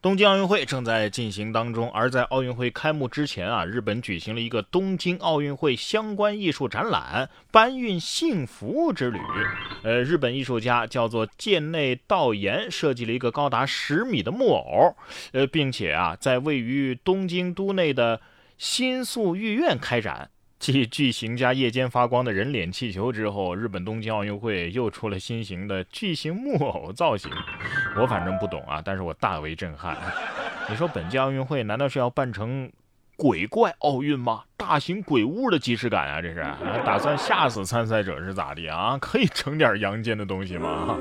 东京奥运会正在进行当中，而在奥运会开幕之前啊，日本举行了一个东京奥运会相关艺术展览——搬运幸福之旅。呃，日本艺术家叫做剑内道彦，设计了一个高达十米的木偶，呃，并且啊，在位于东京都内的新宿御苑开展。继巨型加夜间发光的人脸气球之后，日本东京奥运会又出了新型的巨型木偶造型。我反正不懂啊，但是我大为震撼。你说本届奥运会难道是要办成鬼怪奥运吗？大型鬼屋的即视感啊，这是打算吓死参赛者是咋的啊？可以整点阳间的东西吗？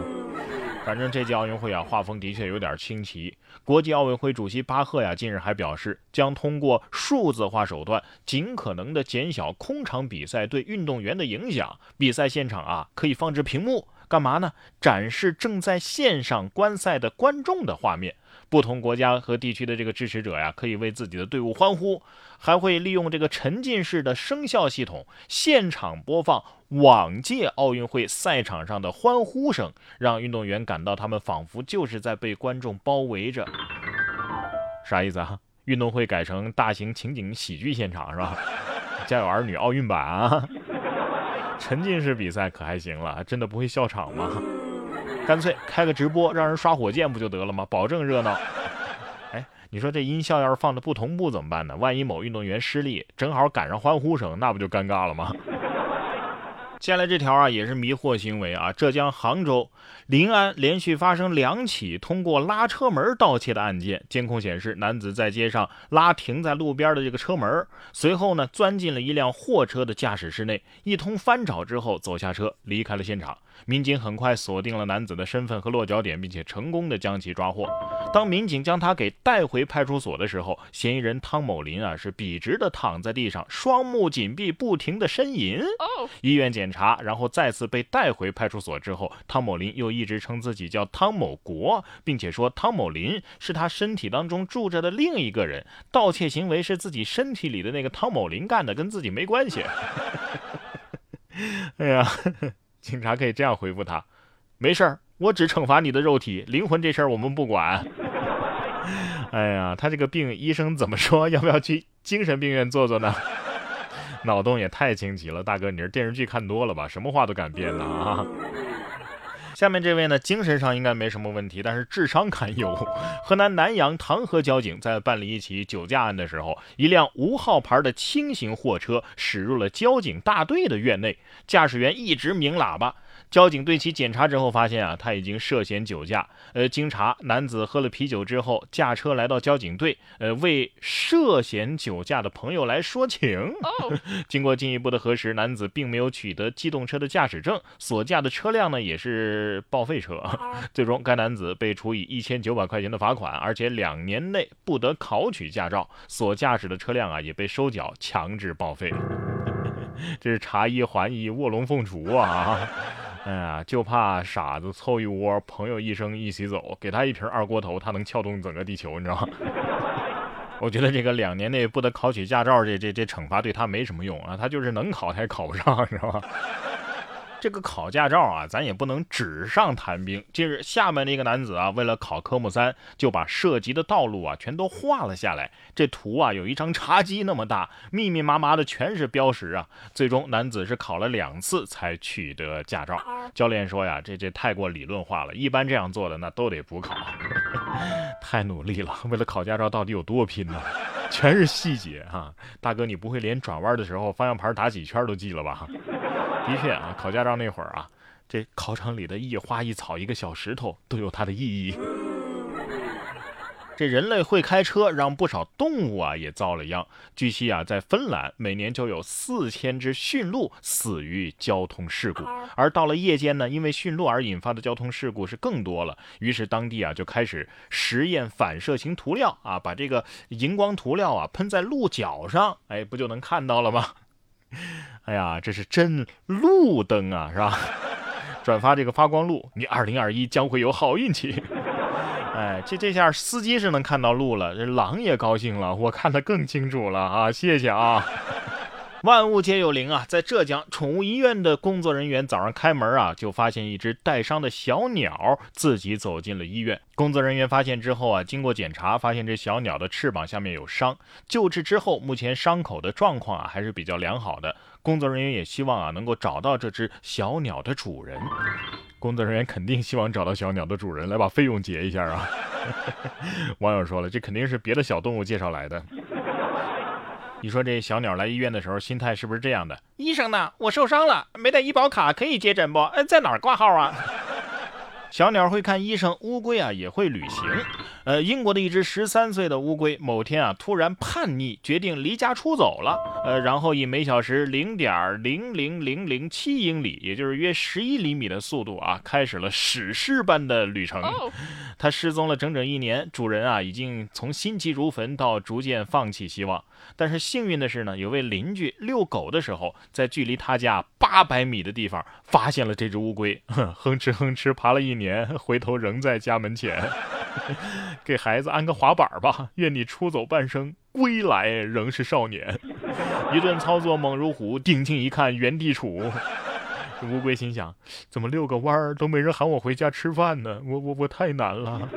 反正这届奥运会啊，画风的确有点清奇。国际奥委会主席巴赫呀，近日还表示，将通过数字化手段，尽可能的减小空场比赛对运动员的影响。比赛现场啊，可以放置屏幕。干嘛呢？展示正在线上观赛的观众的画面，不同国家和地区的这个支持者呀，可以为自己的队伍欢呼，还会利用这个沉浸式的声效系统，现场播放往届奥运会赛场上的欢呼声，让运动员感到他们仿佛就是在被观众包围着。啥意思啊？运动会改成大型情景喜剧现场是吧？家有儿女奥运版啊？沉浸式比赛可还行了，真的不会笑场吗？干脆开个直播，让人刷火箭不就得了吗？保证热闹。哎，你说这音效要是放的不同步怎么办呢？万一某运动员失利，正好赶上欢呼声，那不就尴尬了吗？接下来这条啊也是迷惑行为啊！浙江杭州临安连续发生两起通过拉车门盗窃的案件。监控显示，男子在街上拉停在路边的这个车门，随后呢钻进了一辆货车的驾驶室内，一通翻找之后走下车离开了现场。民警很快锁定了男子的身份和落脚点，并且成功的将其抓获。当民警将他给带回派出所的时候，嫌疑人汤某林啊是笔直的躺在地上，双目紧闭，不停的呻吟。医院检查，然后再次被带回派出所之后，汤某林又一直称自己叫汤某国，并且说汤某林是他身体当中住着的另一个人，盗窃行为是自己身体里的那个汤某林干的，跟自己没关系。哎呀。警察可以这样回复他：“没事儿，我只惩罚你的肉体，灵魂这事儿我们不管。”哎呀，他这个病，医生怎么说？要不要去精神病院坐坐呢？脑洞也太清奇了，大哥，你是电视剧看多了吧？什么话都敢编呢啊！下面这位呢，精神上应该没什么问题，但是智商堪忧。河南南阳唐河交警在办理一起酒驾案的时候，一辆无号牌的轻型货车驶入了交警大队的院内，驾驶员一直鸣喇叭。交警对其检查之后，发现啊，他已经涉嫌酒驾。呃，经查，男子喝了啤酒之后驾车来到交警队，呃，为涉嫌酒驾的朋友来说情。经过进一步的核实，男子并没有取得机动车的驾驶证，所驾的车辆呢也是报废车。最终，该男子被处以一千九百块钱的罚款，而且两年内不得考取驾照。所驾驶的车辆啊也被收缴，强制报废。这是茶一还一，卧龙凤雏啊！哎呀，就怕傻子凑一窝，朋友一生一起走，给他一瓶二锅头，他能撬动整个地球，你知道吗？我觉得这个两年内不得考取驾照，这这这惩罚对他没什么用啊，他就是能考他也考不上，你知道吗？这个考驾照啊，咱也不能纸上谈兵。近日，厦门的一个男子啊，为了考科目三，就把涉及的道路啊全都画了下来。这图啊，有一张茶几那么大，密密麻麻的全是标识啊。最终，男子是考了两次才取得驾照。教练说呀，这这太过理论化了，一般这样做的那都得补考。太努力了，为了考驾照到底有多拼呢？全是细节哈，大哥，你不会连转弯的时候方向盘打几圈都记了吧？的确啊，考驾照那会儿啊，这考场里的一花一草、一个小石头都有它的意义。这人类会开车，让不少动物啊也遭了殃。据悉啊，在芬兰，每年就有四千只驯鹿死于交通事故。而到了夜间呢，因为驯鹿而引发的交通事故是更多了。于是当地啊就开始实验反射型涂料啊，把这个荧光涂料啊喷在鹿角上，哎，不就能看到了吗？哎呀，这是真路灯啊，是吧？转发这个发光路，你二零二一将会有好运气。哎，这这下司机是能看到路了，这狼也高兴了，我看得更清楚了啊！谢谢啊。万物皆有灵啊！在浙江宠物医院的工作人员早上开门啊，就发现一只带伤的小鸟自己走进了医院。工作人员发现之后啊，经过检查，发现这小鸟的翅膀下面有伤。救治之后，目前伤口的状况啊还是比较良好的。工作人员也希望啊能够找到这只小鸟的主人。工作人员肯定希望找到小鸟的主人来把费用结一下啊。网友说了，这肯定是别的小动物介绍来的。你说这小鸟来医院的时候，心态是不是这样的？医生呢？我受伤了，没带医保卡，可以接诊不？呃，在哪挂号啊？小鸟会看医生，乌龟啊也会旅行。呃，英国的一只十三岁的乌龟，某天啊突然叛逆，决定离家出走了。呃，然后以每小时零点零零零零七英里，也就是约十一厘米的速度啊，开始了史诗般的旅程。它失踪了整整一年，主人啊已经从心急如焚到逐渐放弃希望。但是幸运的是呢，有位邻居遛狗的时候，在距离他家八百米的地方发现了这只乌龟，哼哧哼哧爬了一年，回头仍在家门前。给孩子安个滑板吧，愿你出走半生，归来仍是少年。一顿操作猛如虎，定睛一看原地杵。乌龟心想：怎么遛个弯儿都没人喊我回家吃饭呢？我我我太难了。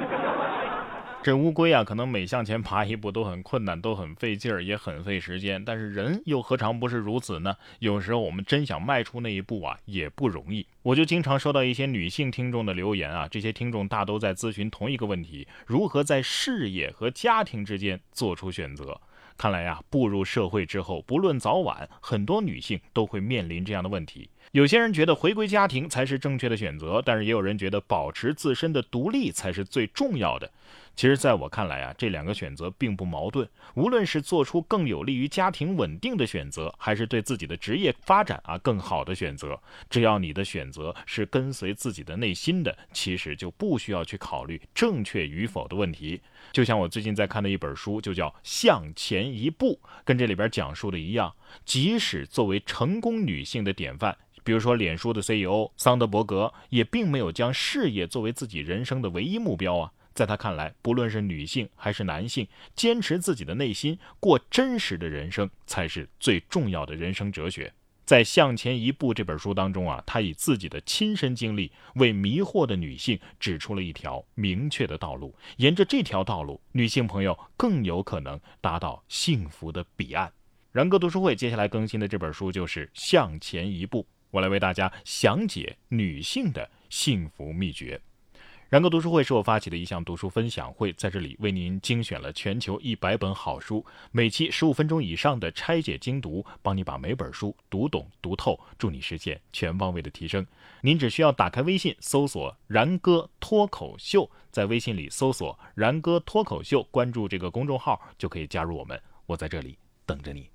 这乌龟啊，可能每向前爬一步都很困难，都很费劲儿，也很费时间。但是人又何尝不是如此呢？有时候我们真想迈出那一步啊，也不容易。我就经常收到一些女性听众的留言啊，这些听众大都在咨询同一个问题：如何在事业和家庭之间做出选择？看来呀，步入社会之后，不论早晚，很多女性都会面临这样的问题。有些人觉得回归家庭才是正确的选择，但是也有人觉得保持自身的独立才是最重要的。其实，在我看来啊，这两个选择并不矛盾。无论是做出更有利于家庭稳定的选择，还是对自己的职业发展啊更好的选择，只要你的选择是跟随自己的内心的，其实就不需要去考虑正确与否的问题。就像我最近在看的一本书，就叫《向前一步》，跟这里边讲述的一样，即使作为成功女性的典范，比如说脸书的 CEO 桑德伯格，也并没有将事业作为自己人生的唯一目标啊。在他看来，不论是女性还是男性，坚持自己的内心，过真实的人生，才是最重要的人生哲学。在《向前一步》这本书当中啊，他以自己的亲身经历，为迷惑的女性指出了一条明确的道路。沿着这条道路，女性朋友更有可能达到幸福的彼岸。然哥读书会接下来更新的这本书就是《向前一步》，我来为大家详解女性的幸福秘诀。然哥读书会是我发起的一项读书分享会，在这里为您精选了全球一百本好书，每期十五分钟以上的拆解精读，帮你把每本书读懂读透，助你实现全方位的提升。您只需要打开微信，搜索“然哥脱口秀”，在微信里搜索“然哥脱口秀”，关注这个公众号就可以加入我们，我在这里等着你。